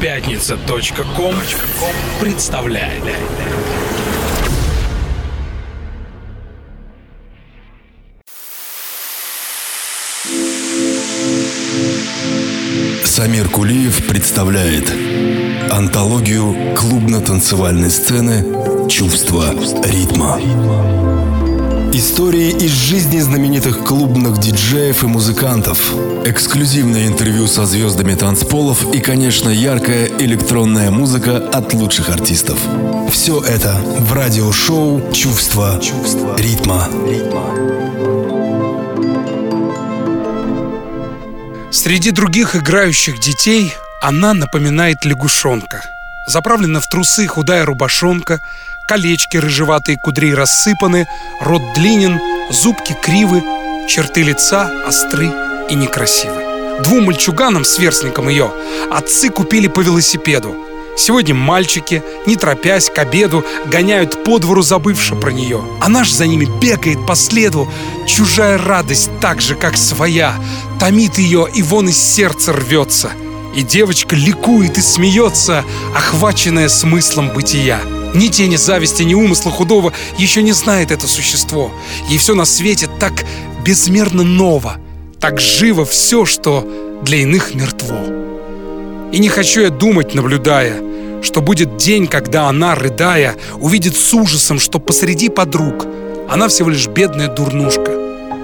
Пятница.ком представляет. Самир Кулиев представляет антологию клубно-танцевальной сцены «Чувство ритма». Истории из жизни знаменитых клубных диджеев и музыкантов. Эксклюзивное интервью со звездами танцполов и, конечно, яркая электронная музыка от лучших артистов. Все это в радиошоу «Чувство, Чувство ритма». Среди других играющих детей она напоминает лягушонка. Заправлена в трусы худая рубашонка, колечки рыжеватые кудрей рассыпаны, рот длинен, зубки кривы, черты лица остры и некрасивы. Двум мальчуганам, сверстникам ее, отцы купили по велосипеду. Сегодня мальчики, не торопясь к обеду, гоняют по двору, забывши про нее. А наш за ними бегает по следу. Чужая радость так же, как своя, томит ее и вон из сердца рвется. И девочка ликует и смеется, охваченная смыслом бытия. Ни тени зависти, ни умысла худого еще не знает это существо. Ей все на свете так безмерно ново, так живо все, что для иных мертво. И не хочу я думать, наблюдая, что будет день, когда она, рыдая, увидит с ужасом, что посреди подруг она всего лишь бедная дурнушка.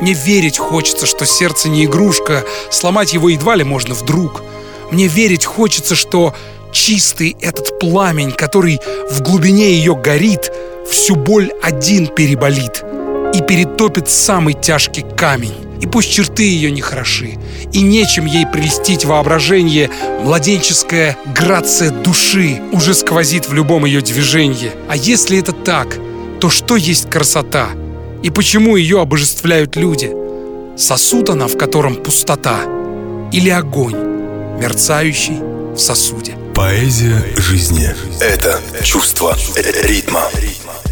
Мне верить хочется, что сердце не игрушка, сломать его едва ли можно вдруг. Мне верить хочется, что чистый этот пламень, который в глубине ее горит, всю боль один переболит и перетопит самый тяжкий камень. И пусть черты ее не хороши, и нечем ей прельстить воображение, младенческая грация души уже сквозит в любом ее движении. А если это так, то что есть красота? И почему ее обожествляют люди? Сосуд она, в котором пустота, или огонь, мерцающий в сосуде? Поэзия жизни – это чувство ритма.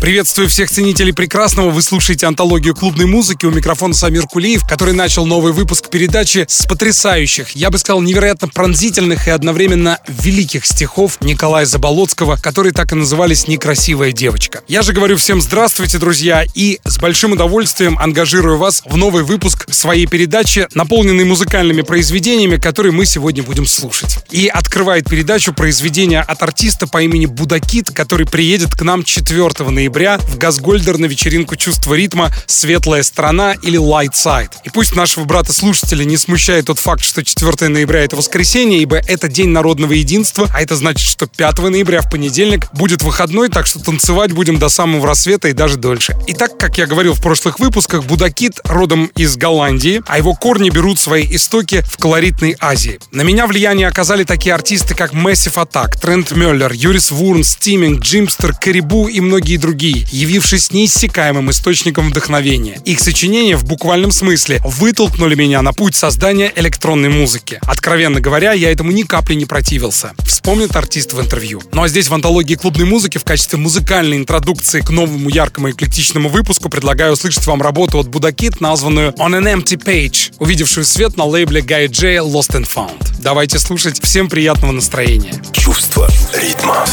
Приветствую всех ценителей прекрасного. Вы слушаете антологию клубной музыки. У микрофона Самир Кулиев, который начал новый выпуск передачи с потрясающих, я бы сказал, невероятно пронзительных и одновременно великих стихов Николая Заболоцкого, которые так и назывались «Некрасивая девочка». Я же говорю всем здравствуйте, друзья, и с большим удовольствием ангажирую вас в новый выпуск своей передачи, наполненный музыкальными произведениями, которые мы сегодня будем слушать. И открывает передачу произведение от артиста по имени Будакит, который приедет к нам 4 ноября в Газгольдер на вечеринку «Чувство ритма. Светлая страна» или «Light Side». И пусть нашего брата-слушателя не смущает тот факт, что 4 ноября — это воскресенье, ибо это День народного единства, а это значит, что 5 ноября в понедельник будет выходной, так что танцевать будем до самого рассвета и даже дольше. И так, как я говорил в прошлых выпусках, Будакит родом из Голландии, а его корни берут свои истоки в колоритной Азии. На меня влияние оказали такие артисты, как Massive Attack, Трент Мюллер, Юрис Вурн, Стиминг, Джимстер, Карибу и многие другие явившись неиссякаемым источником вдохновения. Их сочинения в буквальном смысле вытолкнули меня на путь создания электронной музыки. Откровенно говоря, я этому ни капли не противился. Вспомнит артист в интервью. Ну а здесь в антологии клубной музыки в качестве музыкальной интродукции к новому яркому и эклектичному выпуску предлагаю услышать вам работу от Будакит, названную On an Empty Page, увидевшую свет на лейбле Guy J Lost and Found. Давайте слушать. Всем приятного настроения. Чувство ритма.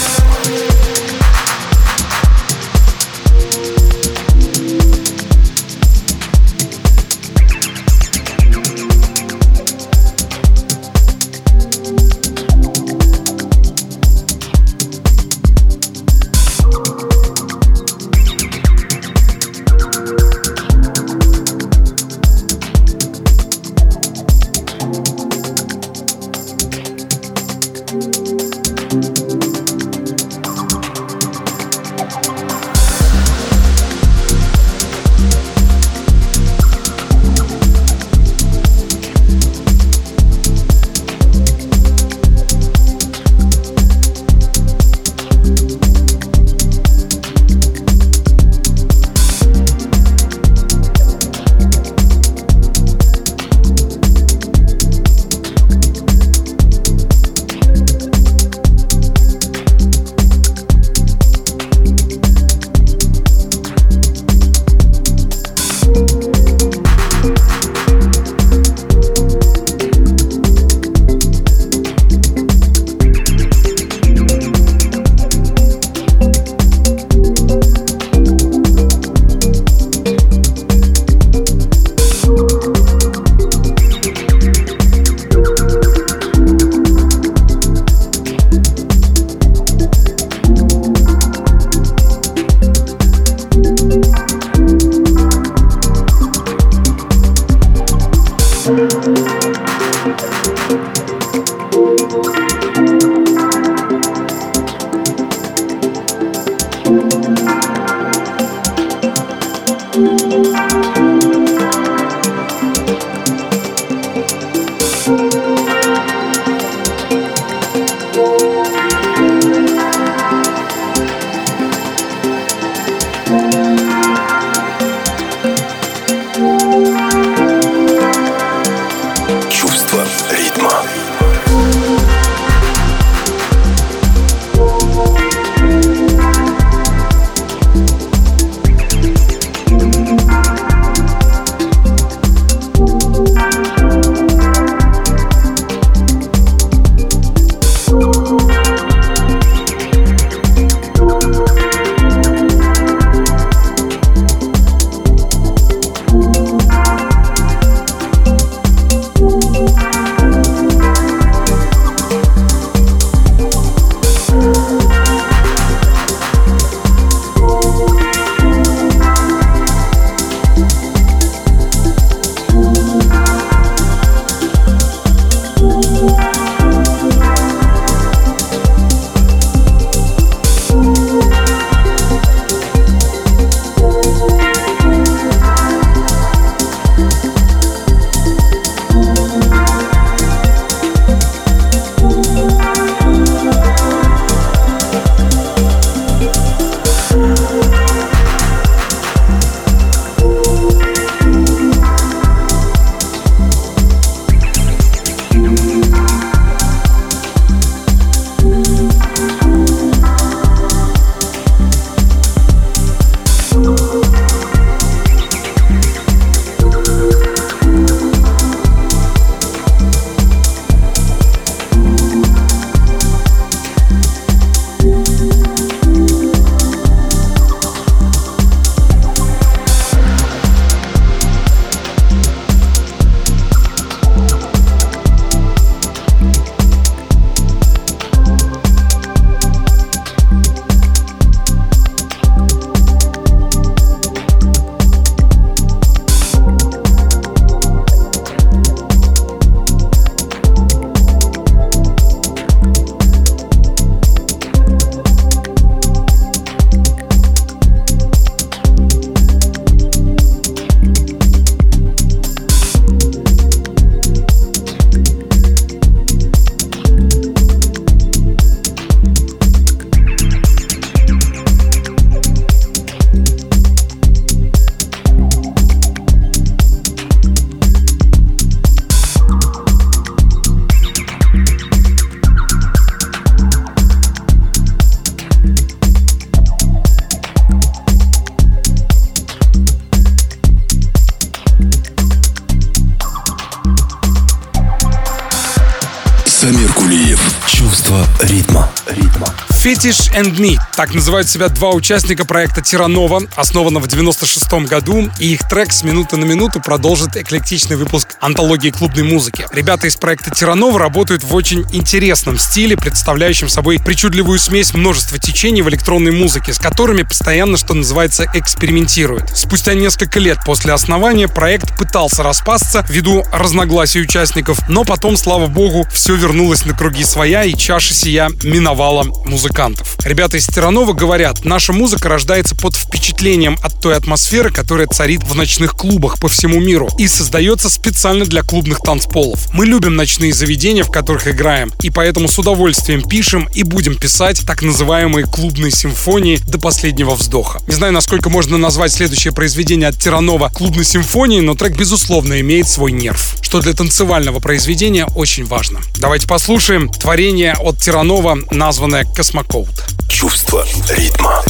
And Me. Так называют себя два участника проекта Тиранова, основанного в 96 году, и их трек с минуты на минуту продолжит эклектичный выпуск антологии клубной музыки. Ребята из проекта Тиранова работают в очень интересном стиле, представляющем собой причудливую смесь множества течений в электронной музыке, с которыми постоянно, что называется, экспериментируют. Спустя несколько лет после основания проект пытался распасться ввиду разногласий участников, но потом, слава богу, все вернулось на круги своя, и чаша сия миновала музыкантов. Ребята из Тиранова говорят, наша музыка рождается под впечатлением от той атмосферы, которая царит в ночных клубах по всему миру и создается специально для клубных танцполов. Мы любим ночные заведения, в которых играем, и поэтому с удовольствием пишем и будем писать так называемые клубные симфонии до последнего вздоха. Не знаю, насколько можно назвать следующее произведение от Тиранова клубной симфонией, но трек, безусловно, имеет свой нерв, что для танцевального произведения очень важно. Давайте послушаем творение от Тиранова, названное «Космокосмос Code. Чувство ритма.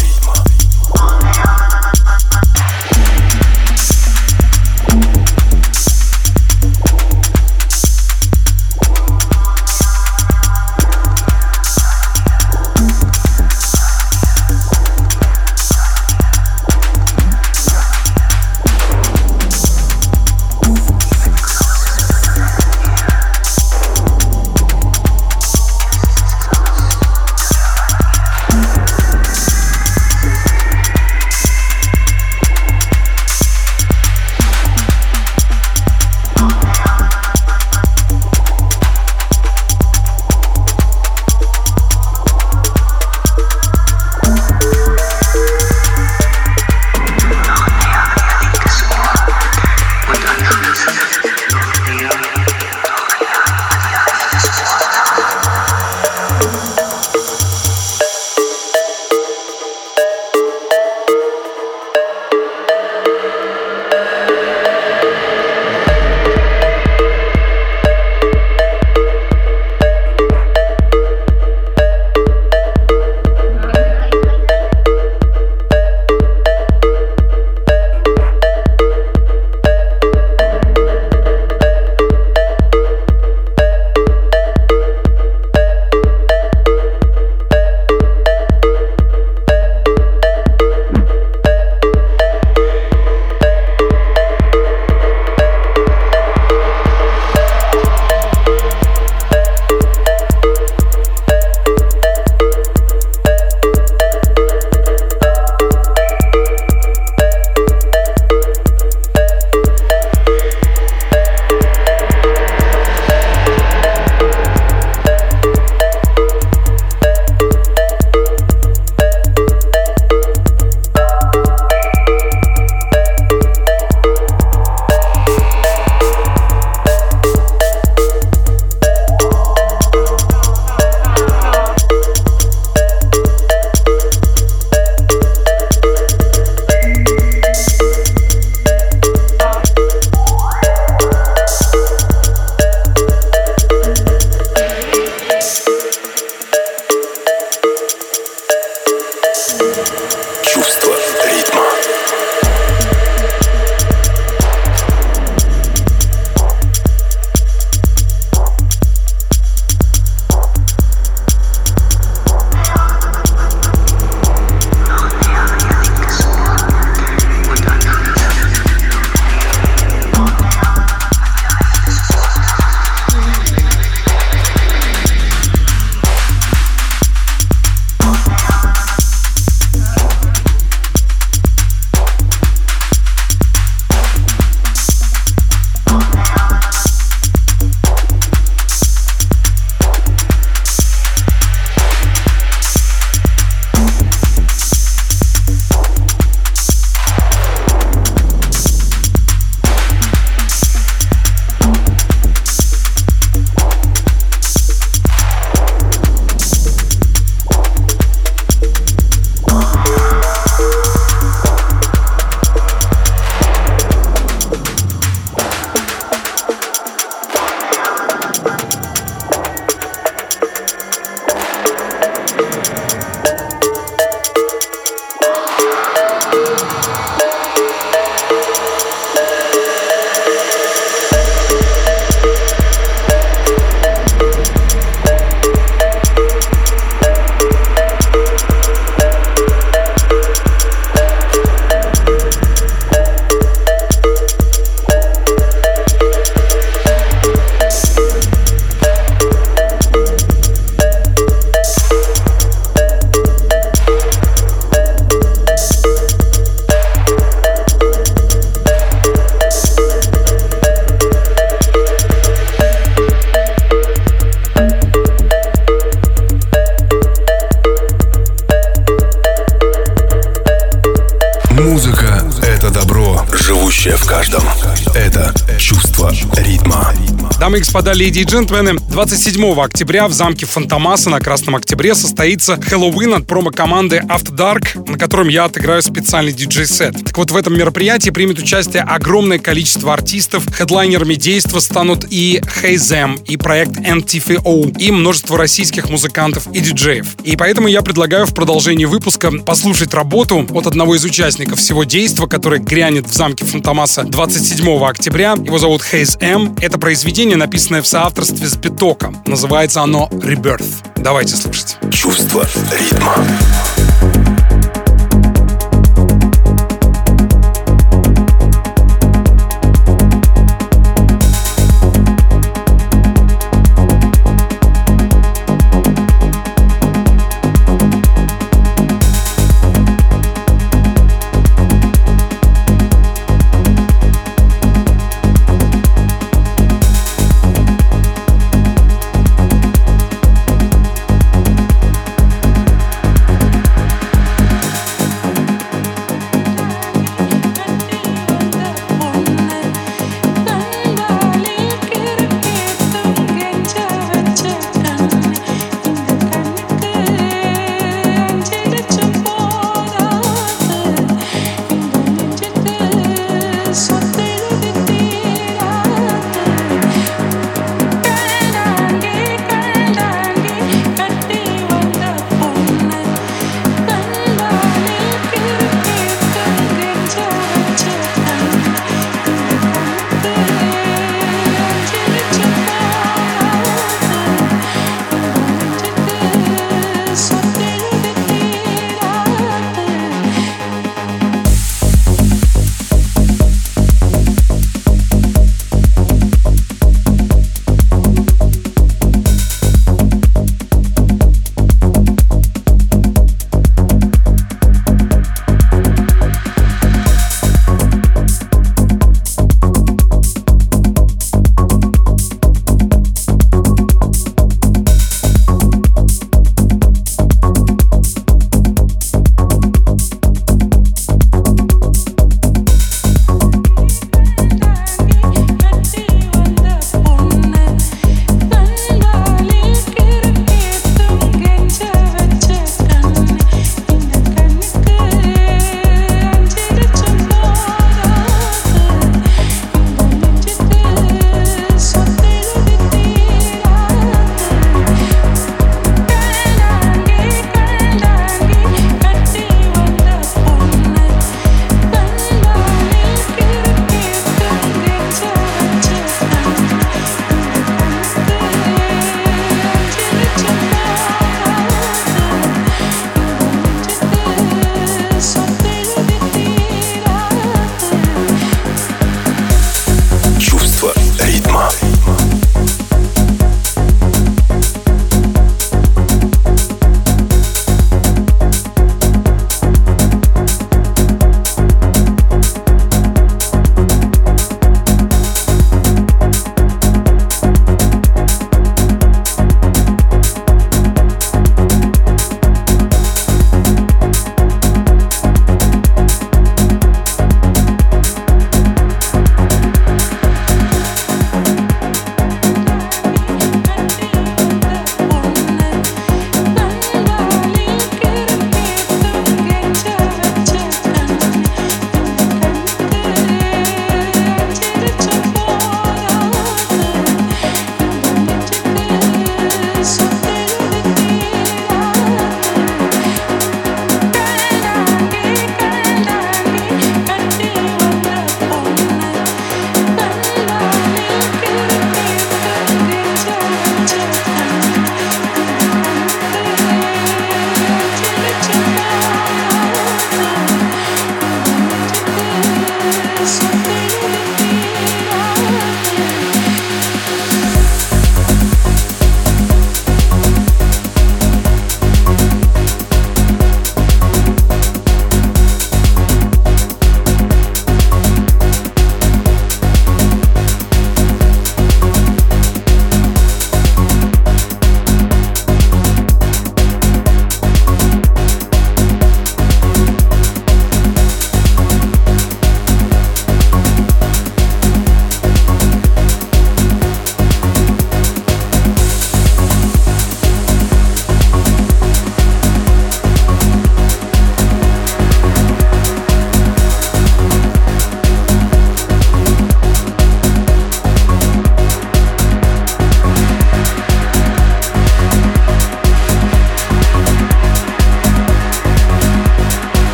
Дамы и господа, леди и джентльмены, 27 октября в замке Фантомаса на Красном Октябре состоится Хэллоуин от промо-команды After Dark, на котором я отыграю специальный диджей-сет. Так вот, в этом мероприятии примет участие огромное количество артистов. Хедлайнерами действа станут и Hey и проект NTFO, и множество российских музыкантов и диджеев. И поэтому я предлагаю в продолжении выпуска послушать работу от одного из участников всего действа, который грянет в замке Фантомаса 27 октября. Его зовут Хейз М. Это произведение, написанное в соавторстве с Битоком. Называется оно Rebirth. Давайте слушать. Чувство ритма.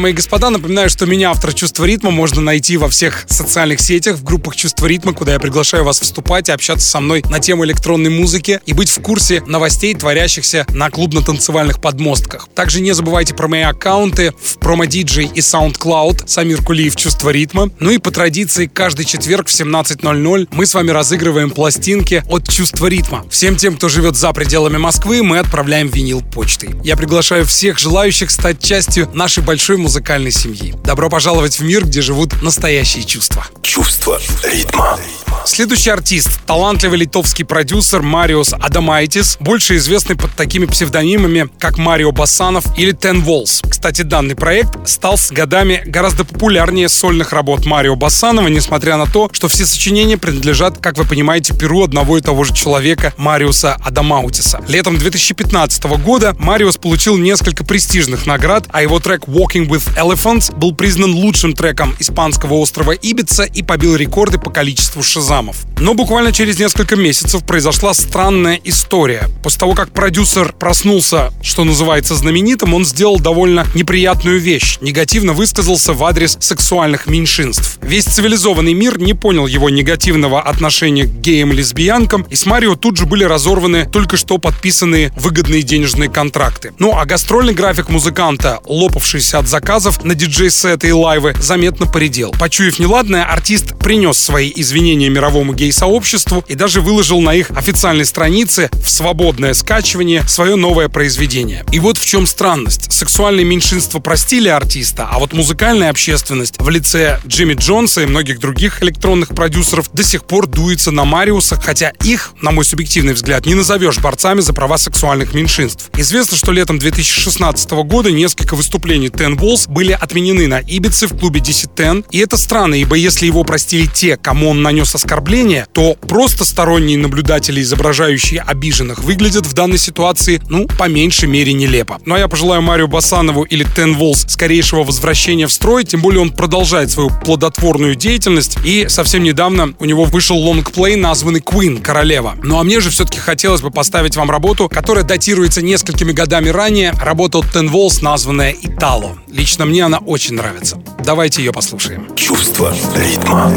Дамы и господа, напоминаю, что меня, автор «Чувства ритма», можно найти во всех социальных сетях, в группах «Чувство ритма», куда я приглашаю вас вступать и общаться со мной на тему электронной музыки и быть в курсе новостей, творящихся на клубно-танцевальных подмостках. Также не забывайте про мои аккаунты в промо-диджей и SoundCloud Самир Кулиев «Чувство ритма». Ну и по традиции каждый четверг в 17.00 мы с вами разыгрываем пластинки от «Чувства ритма». Всем тем, кто живет за пределами Москвы, мы отправляем винил почтой. Я приглашаю всех желающих стать частью нашей большой музыкальной семьи. Добро пожаловать в мир, где живут настоящие чувства. Чувство ритма. Следующий артист – талантливый литовский продюсер Мариус Адамайтис, больше известный под такими псевдонимами, как Марио Басанов или Ten Walls. Кстати, данный проект стал с годами гораздо популярнее сольных работ Марио Басанова, несмотря на то, что все сочинения принадлежат, как вы понимаете, перу одного и того же человека Мариуса Адамаутиса. Летом 2015 года Мариус получил несколько престижных наград, а его трек Walking with Elephants был признан лучшим треком испанского острова Ибица и побил рекорды по количеству шазамов. Но буквально через несколько месяцев произошла странная история. После того, как продюсер проснулся, что называется, знаменитым, он сделал довольно неприятную вещь. Негативно высказался в адрес сексуальных меньшинств. Весь цивилизованный мир не понял его негативного отношения к геям-лесбиянкам, и с Марио тут же были разорваны только что подписанные выгодные денежные контракты. Ну а гастрольный график музыканта, лопавшийся от заказов на диджей-сеты и лайвы, заметно поредел. Почуяв неладное, артист принес свои извинения мировому гей-сообществу и даже выложил на их официальной странице в свободное скачивание свое новое произведение. И вот в чем странность. Сексуальные меньшинства простили артиста, а вот музыкальная общественность в лице Джимми Джонса и многих других электронных продюсеров до сих пор дуется на Мариуса, хотя их, на мой субъективный взгляд, не назовешь борцами за права сексуальных меньшинств. Известно, что летом 2016 года несколько выступлений Ten Balls были отменены на Ибице в клубе DC Ten, и это странно, ибо если его простили те, кому он нанес оскорбление, то просто сторонние наблюдатели, изображающие обиженных, выглядят в данной ситуации, ну, по меньшей мере нелепо. Ну а я пожелаю Марио Басанову или Ten Walls скорейшего возвращения в строй, тем более он продолжает свою плодотворную деятельность, и совсем недавно у него вышел лонгплей, названный Queen, Королева. Ну а мне же все-таки хотелось бы поставить вам работу, которая датируется несколькими годами ранее, работа от Ten Walls, названная Итало. Лично мне она очень нравится. Давайте ее послушаем. Чувство ритма.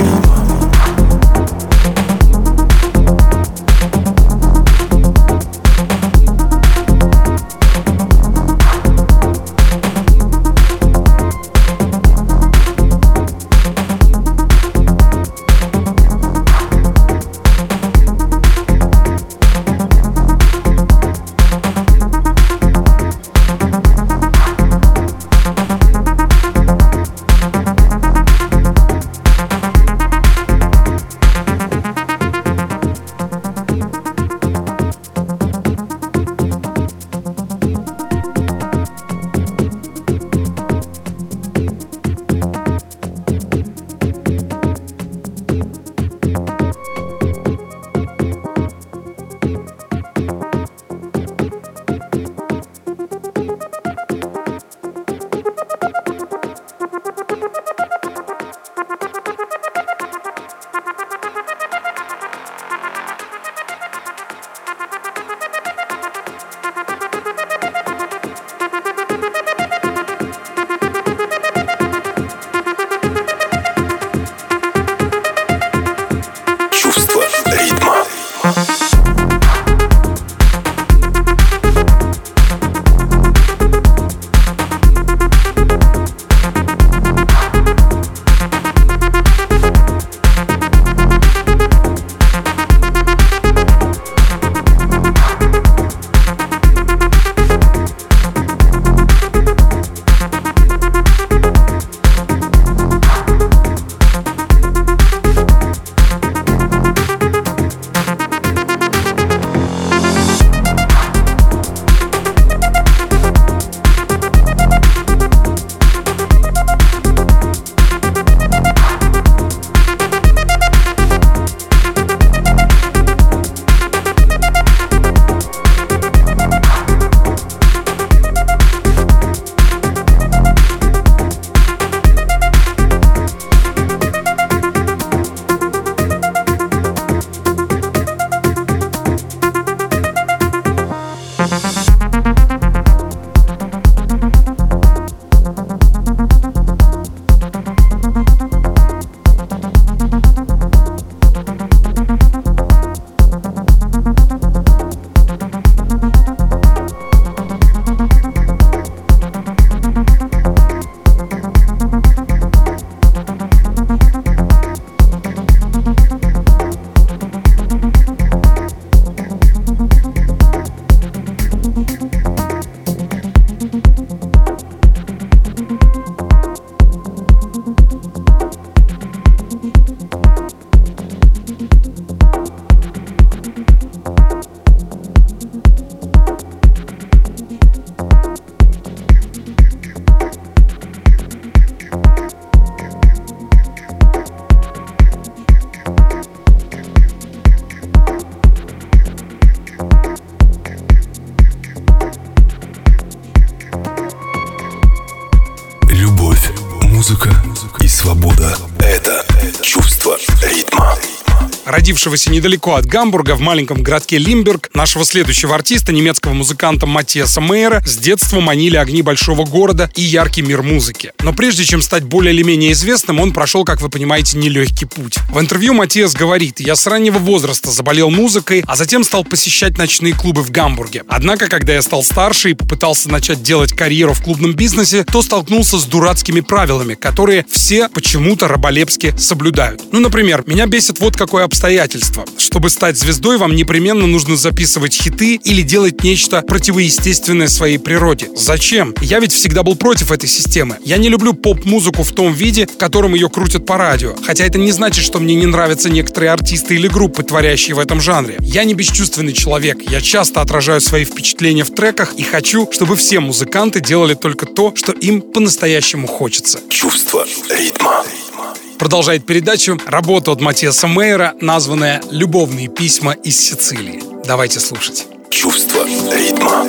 Родившегося недалеко от Гамбурга в маленьком городке Лимберг, нашего следующего артиста, немецкого музыканта Матиаса Мейера, с детства манили огни большого города и яркий мир музыки. Но прежде чем стать более или менее известным, он прошел, как вы понимаете, нелегкий путь. В интервью Матиас говорит, я с раннего возраста заболел музыкой, а затем стал посещать ночные клубы в Гамбурге. Однако, когда я стал старше и попытался начать делать карьеру в клубном бизнесе, то столкнулся с дурацкими правилами, которые все почему-то раболепски соблюдают. Ну, например, меня бесит вот какое обстоятельство. Чтобы стать звездой, вам непременно нужно записывать хиты или делать нечто противоестественное своей природе. Зачем? Я ведь всегда был против этой системы. Я не люблю поп-музыку в том виде, в котором ее крутят по радио. Хотя это не значит, что мне не нравятся некоторые артисты или группы, творящие в этом жанре. Я не бесчувственный человек. Я часто отражаю свои впечатления в треках и хочу, чтобы все музыканты делали только то, что им по-настоящему хочется. Чувство ритма. Продолжает передачу работа от Матиаса Мейера, названная «Любовные письма из Сицилии». Давайте слушать. Чувство ритма.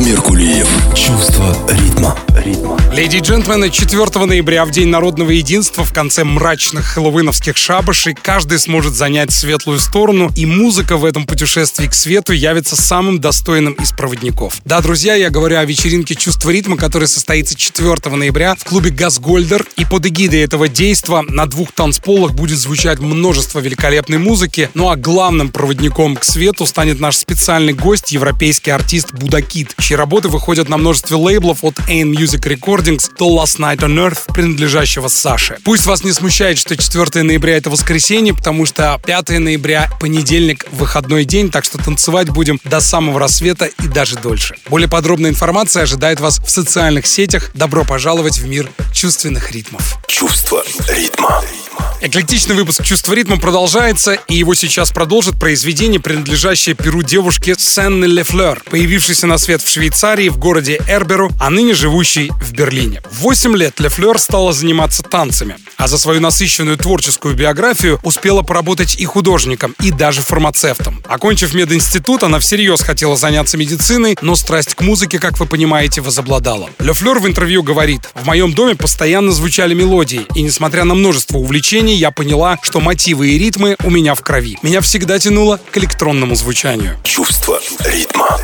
Меркулиев. Чувство ритма. Леди и джентльмены, 4 ноября, в День народного единства, в конце мрачных хэллоуиновских шабашей, каждый сможет занять светлую сторону, и музыка в этом путешествии к свету явится самым достойным из проводников. Да, друзья, я говорю о вечеринке «Чувство ритма», которая состоится 4 ноября в клубе «Газгольдер», и под эгидой этого действа на двух танцполах будет звучать множество великолепной музыки, ну а главным проводником к свету станет наш специальный гость, европейский артист Будакит, чьи работы выходят на множестве лейблов от Ain Music Records Recordings «The Last Night on Earth», принадлежащего Саше. Пусть вас не смущает, что 4 ноября это воскресенье, потому что 5 ноября понедельник, выходной день, так что танцевать будем до самого рассвета и даже дольше. Более подробная информация ожидает вас в социальных сетях. Добро пожаловать в мир чувственных ритмов. Чувство ритма. Эклектичный выпуск «Чувство ритма» продолжается, и его сейчас продолжит произведение, принадлежащее перу девушки Сенны Лефлер, появившейся на свет в Швейцарии, в городе Эрберу, а ныне живущей в Берлине. В 8 лет Лефлер стала заниматься танцами, а за свою насыщенную творческую биографию успела поработать и художником, и даже фармацевтом. Окончив мединститут, она всерьез хотела заняться медициной, но страсть к музыке, как вы понимаете, возобладала. Лефлер в интервью говорит, «В моем доме постоянно звучали мелодии, и несмотря на множество увлечений, ощущений я поняла, что мотивы и ритмы у меня в крови. Меня всегда тянуло к электронному звучанию. Чувство ритма.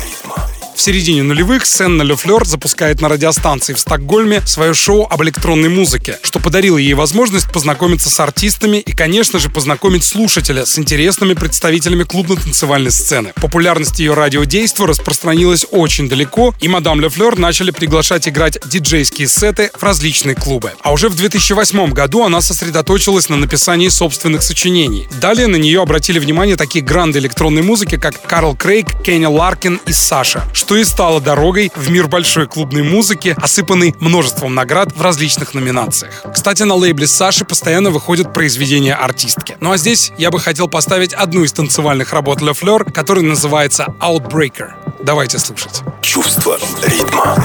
В середине нулевых Сенна Лефлер запускает на радиостанции в Стокгольме свое шоу об электронной музыке, что подарило ей возможность познакомиться с артистами и, конечно же, познакомить слушателя с интересными представителями клубно-танцевальной сцены. Популярность ее радиодейства распространилась очень далеко, и мадам Лефлер начали приглашать играть диджейские сеты в различные клубы. А уже в 2008 году она сосредоточилась на написании собственных сочинений. Далее на нее обратили внимание такие гранды электронной музыки, как Карл Крейг, Кенни Ларкин и Саша, что и стало дорогой в мир большой клубной музыки, осыпанный множеством наград в различных номинациях. Кстати, на лейбле Саши постоянно выходят произведения артистки. Ну а здесь я бы хотел поставить одну из танцевальных работ Ле Флер, которая называется Outbreaker. Давайте слушать. Чувство ритма.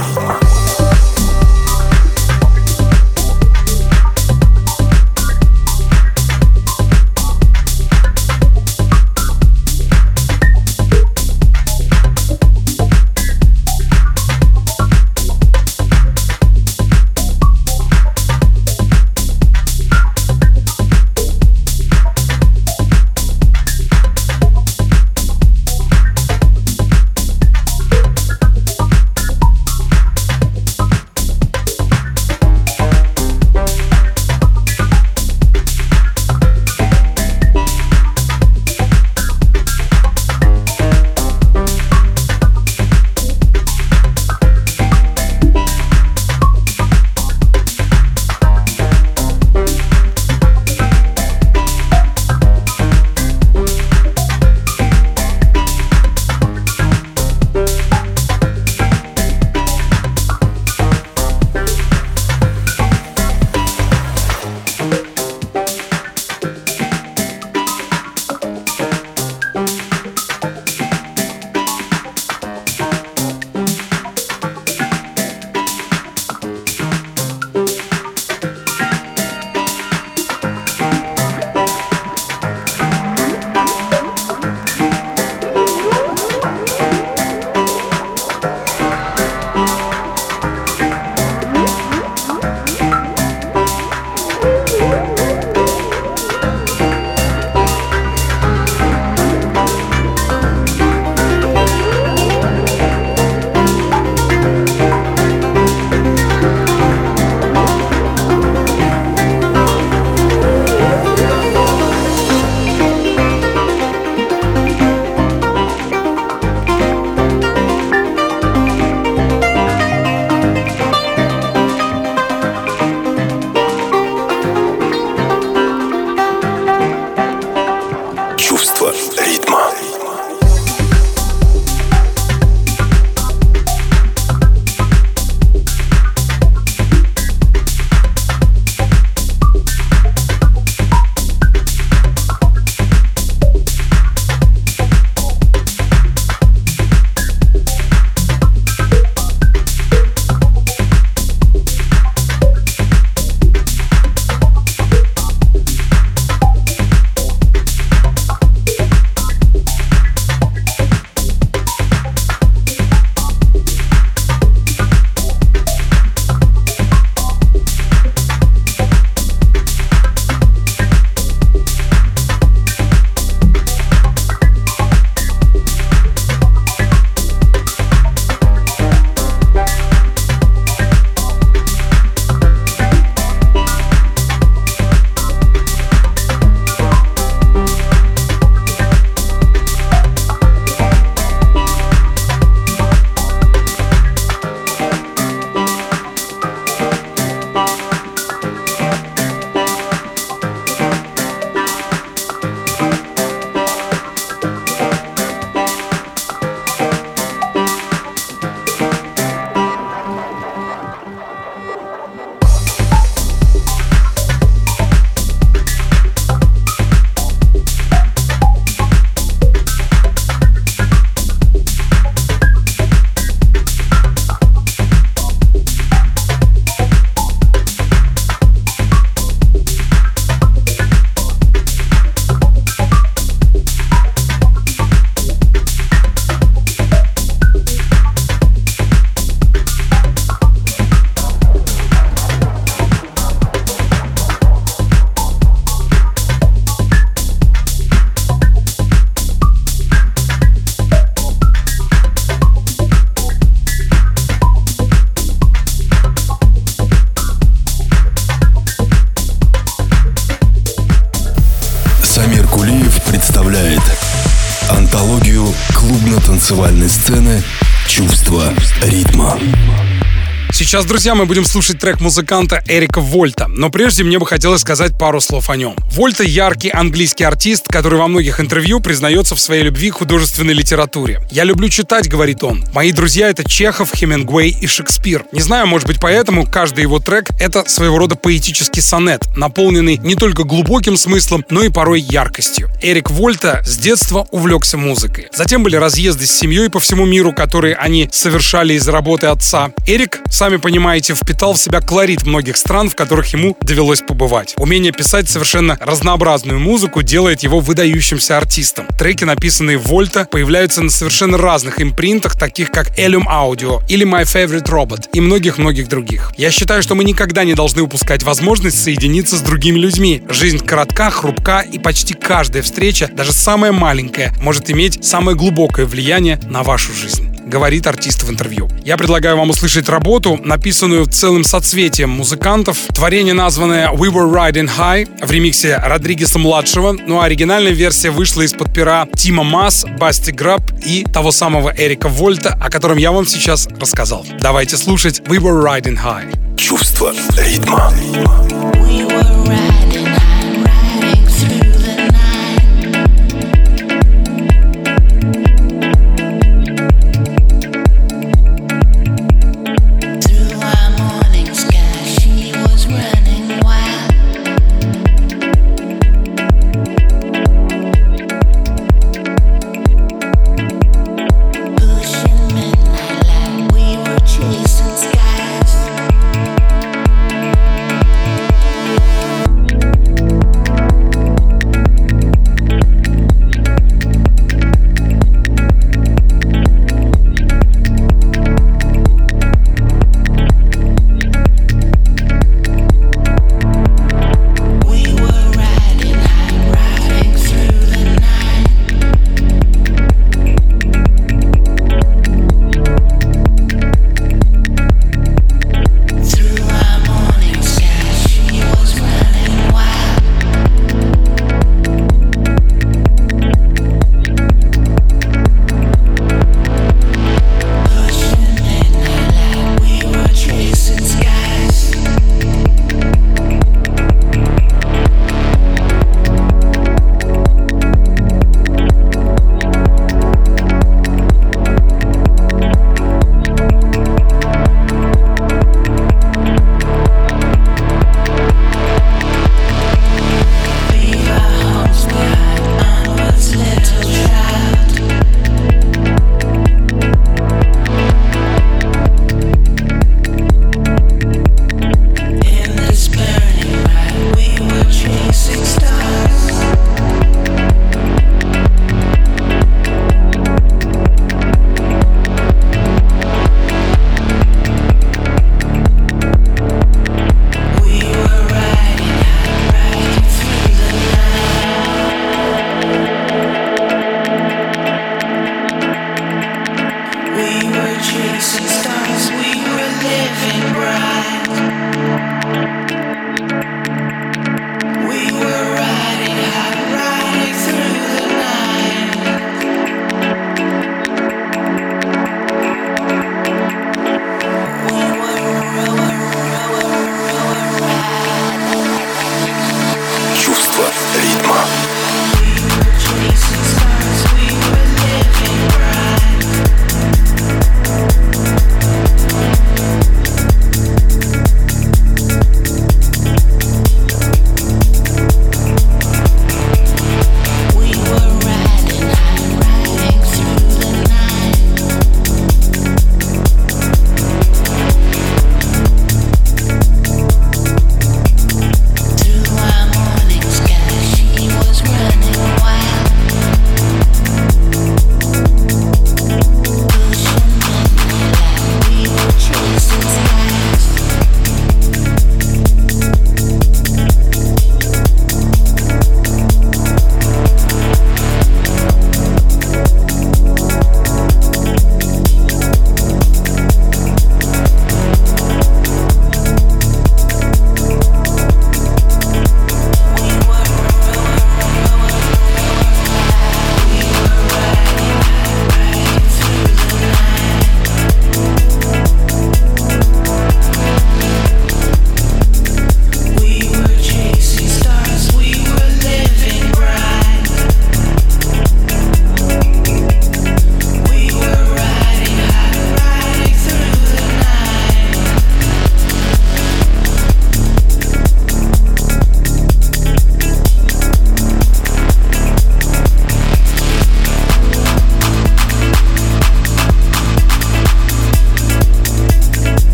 Сейчас, друзья, мы будем слушать трек музыканта Эрика Вольта. Но прежде мне бы хотелось сказать пару слов о нем. Вольта — яркий английский артист, который во многих интервью признается в своей любви к художественной литературе. «Я люблю читать», — говорит он. «Мои друзья — это Чехов, Хемингуэй и Шекспир». Не знаю, может быть, поэтому каждый его трек — это своего рода поэтический сонет, наполненный не только глубоким смыслом, но и порой яркостью. Эрик Вольта с детства увлекся музыкой. Затем были разъезды с семьей по всему миру, которые они совершали из работы отца. Эрик сами понимаете, впитал в себя колорит многих стран, в которых ему довелось побывать. Умение писать совершенно разнообразную музыку делает его выдающимся артистом. Треки, написанные Вольта, появляются на совершенно разных импринтах, таких как Elum Audio или My Favorite Robot и многих-многих других. Я считаю, что мы никогда не должны упускать возможность соединиться с другими людьми. Жизнь коротка, хрупка, и почти каждая встреча, даже самая маленькая, может иметь самое глубокое влияние на вашу жизнь говорит артист в интервью. Я предлагаю вам услышать работу, написанную целым соцветием музыкантов. Творение, названное We Were Riding High в ремиксе Родригеса-младшего, ну а оригинальная версия вышла из-под пера Тима Масс, Басти Граб и того самого Эрика Вольта, о котором я вам сейчас рассказал. Давайте слушать We Were Riding High. Чувство ритма. We were riding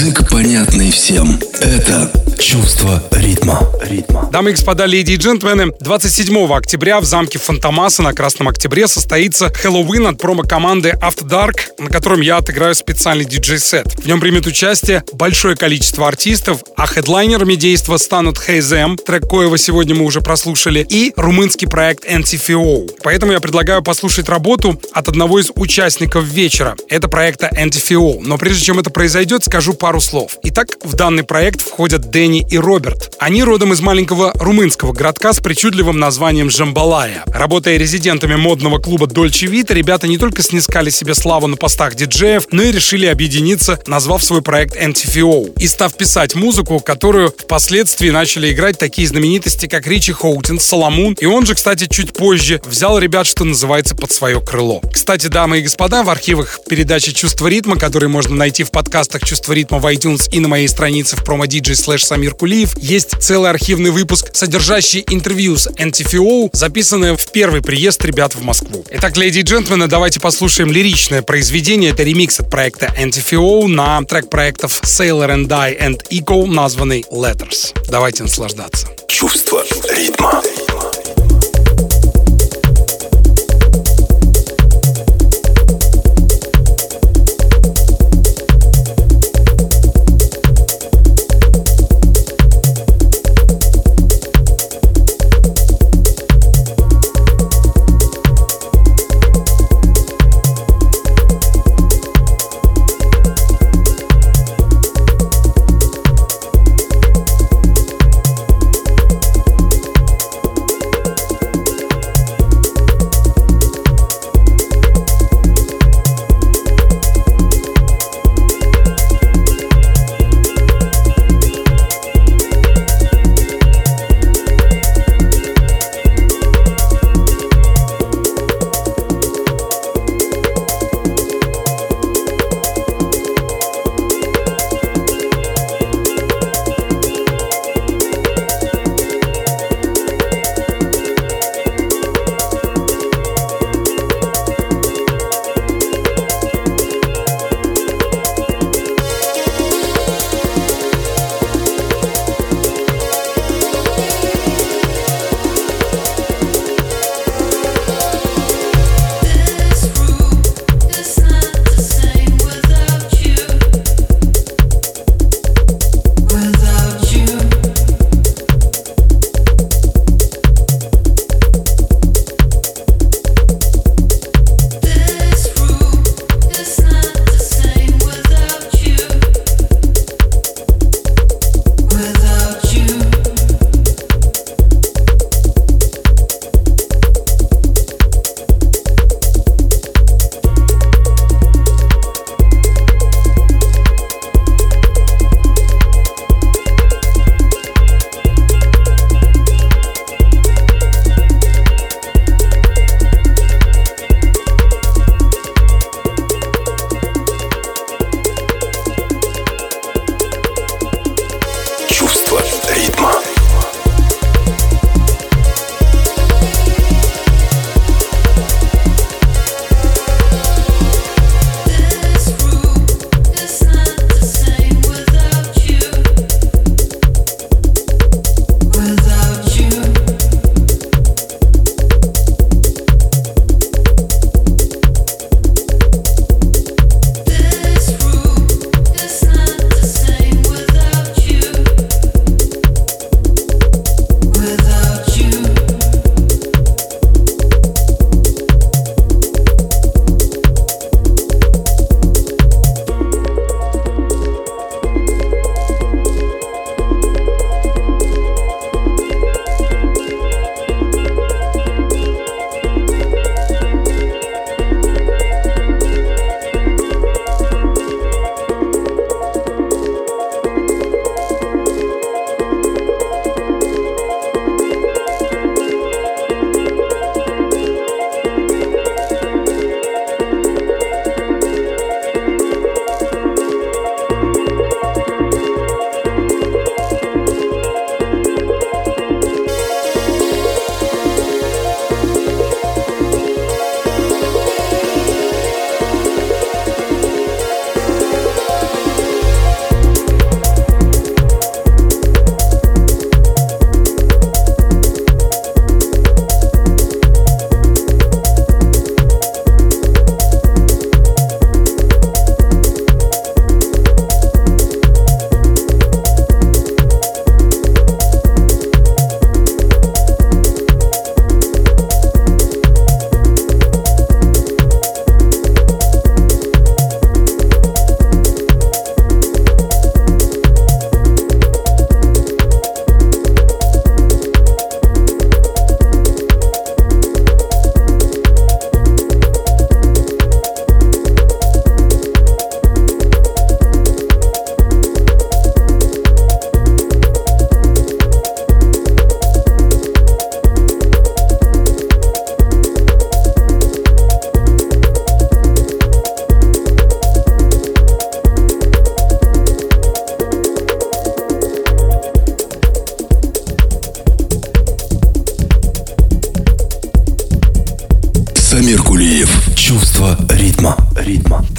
Язык понятный всем. Это чувство ритма. Ритма. Дамы и господа, леди и джентльмены, 27 октября в замке Фантомаса на Красном Октябре состоится Хэллоуин от промо-команды After Dark, на котором я отыграю специальный диджей-сет. В нем примет участие большое количество артистов, а хедлайнерами действа станут Хейзем, трек коего сегодня мы уже прослушали, и румынский проект NTFO. Поэтому я предлагаю послушать работу от одного из участников вечера. Это проекта NTFO. Но прежде чем это произойдет, скажу пару слов. Итак, в данный проект входят Дэнни и Роберт. Они родом из маленького румынского городка с причудливым названием Жамбалая. Работая резидентами модного клуба Dolce Vita, ребята не только снискали себе славу на постах диджеев, но и решили объединиться, назвав свой проект NTFO и став писать музыку, которую впоследствии начали играть такие знаменитости, как Ричи Хоутин, Соломун, и он же, кстати, чуть позже взял ребят, что называется, под свое крыло. Кстати, дамы и господа, в архивах передачи «Чувство ритма», которые можно найти в подкастах «Чувство ритма» в iTunes и на моей странице в промо-диджей слэш Самир Кулиев, есть целый архивный выпуск, содержащий интервью с NTFO, записанное в первый приезд ребят в Москву. Итак, леди и джентльмены, давайте послушаем лиричное произведение. Это ремикс от проекта NTFO на трек проектов Sailor and I and Eco, названный Letters. Давайте наслаждаться. Чувство ритма. Thank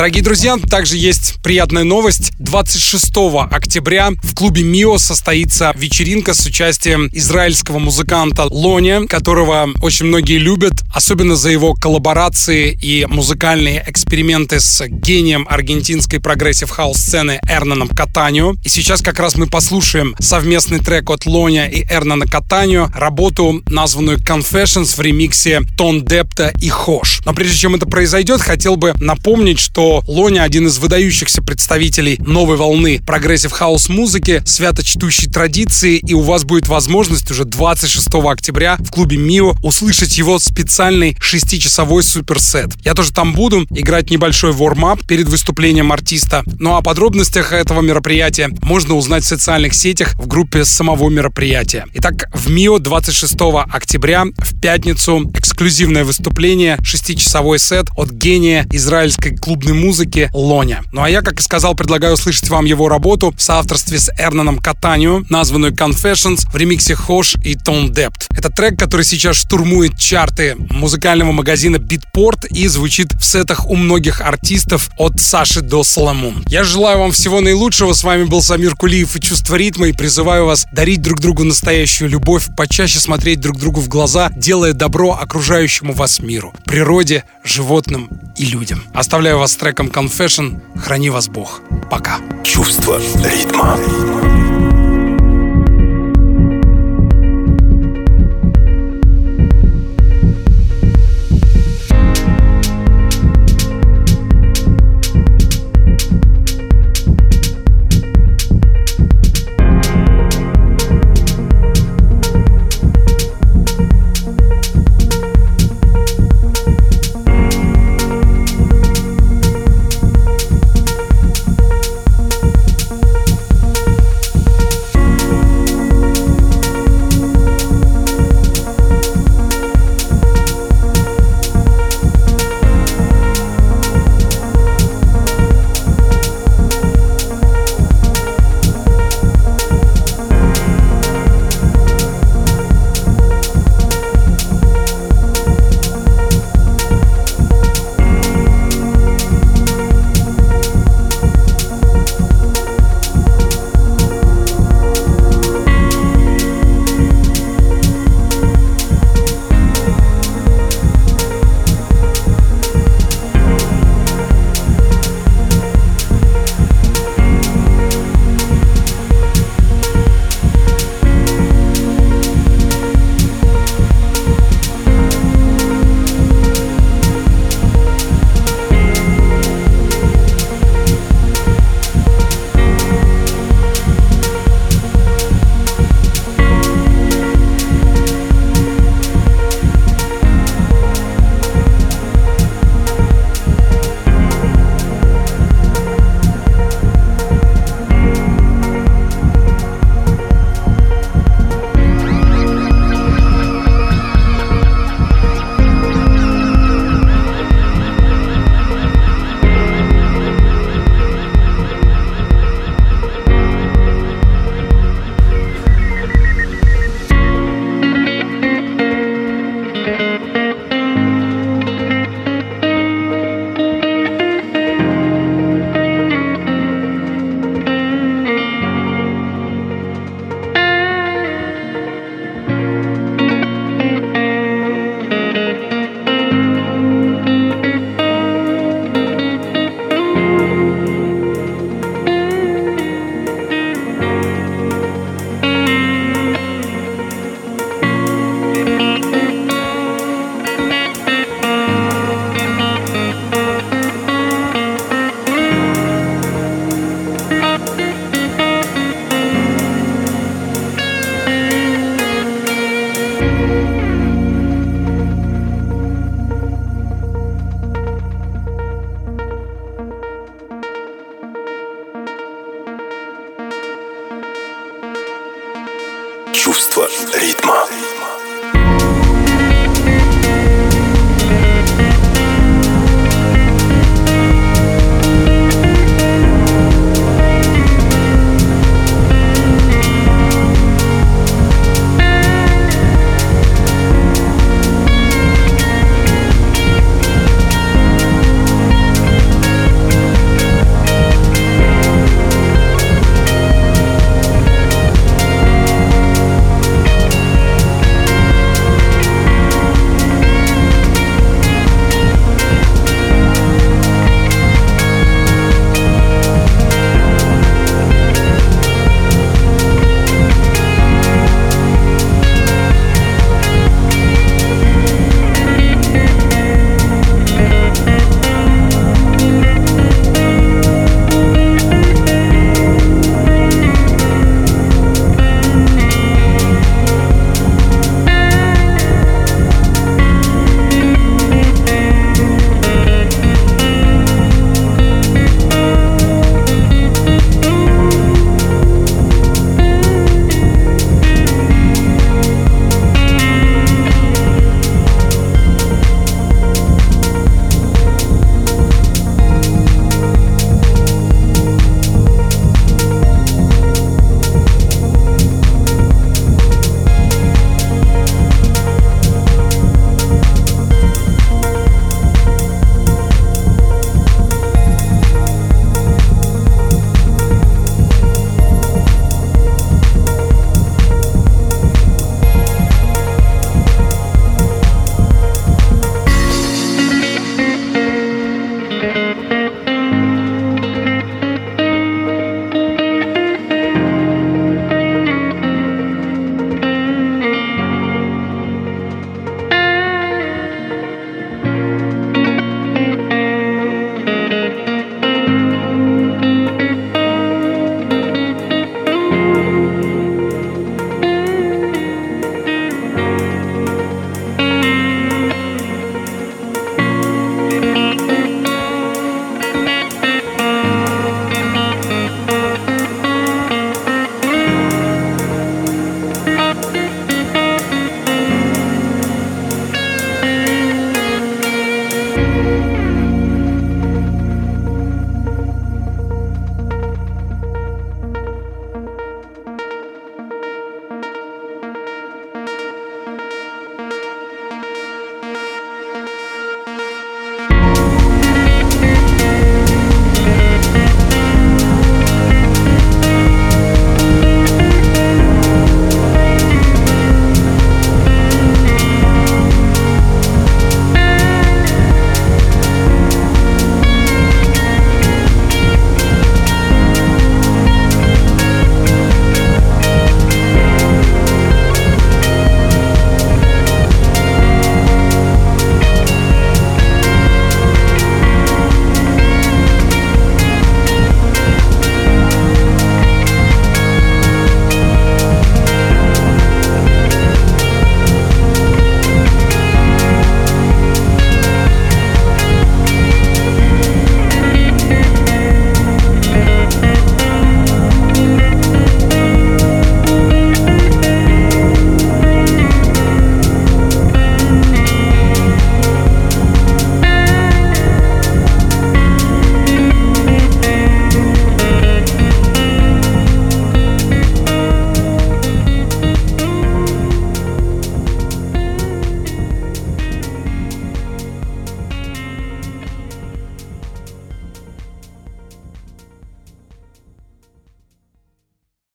Дорогие друзья, также есть приятная новость. 26 октября в клубе МИО состоится вечеринка с участием израильского музыканта Лони, которого очень многие любят, особенно за его коллаборации и музыкальные эксперименты с гением аргентинской прогрессив-хаус-сцены Эрнаном Каттанео. И сейчас как раз мы послушаем совместный трек от Лоня и Эрнана Каттанео, работу, названную Confessions в ремиксе Tone Depth и Hosh. Но прежде чем это произойдет, хотел бы напомнить, что Лоня один из выдающихся представителей новой волны прогрессив хаус музыки, свято чтущей традиции, и у вас будет возможность уже 26 октября в клубе Мио услышать его специальный шестичасовой суперсет. Я тоже там буду играть небольшой вормап перед выступлением артиста. Ну а о подробностях этого мероприятия можно узнать в социальных сетях в группе самого мероприятия. Итак, в Мио 26 октября в пятницу эксклюзивное выступление, шестичасовой сет от гения израильской клубной музыки Лоня. Ну а я, как и сказал, предлагаю услышать вам его работу в соавторстве с Эрнаном Катанио, названную Confessions в ремиксе Хош и Tone Depth. Это трек, который сейчас штурмует чарты музыкального магазина Beatport и звучит в сетах у многих артистов от Саши до Соломон. Я желаю вам всего наилучшего. С вами был Самир Кулиев и Чувство ритма и призываю вас дарить друг другу настоящую любовь, почаще смотреть друг другу в глаза, делая добро окружающему вас миру, природе, животным и людям. Оставляю вас с треком Confession. Храни вас Бог. Пока. Чувство ритма. Ритма.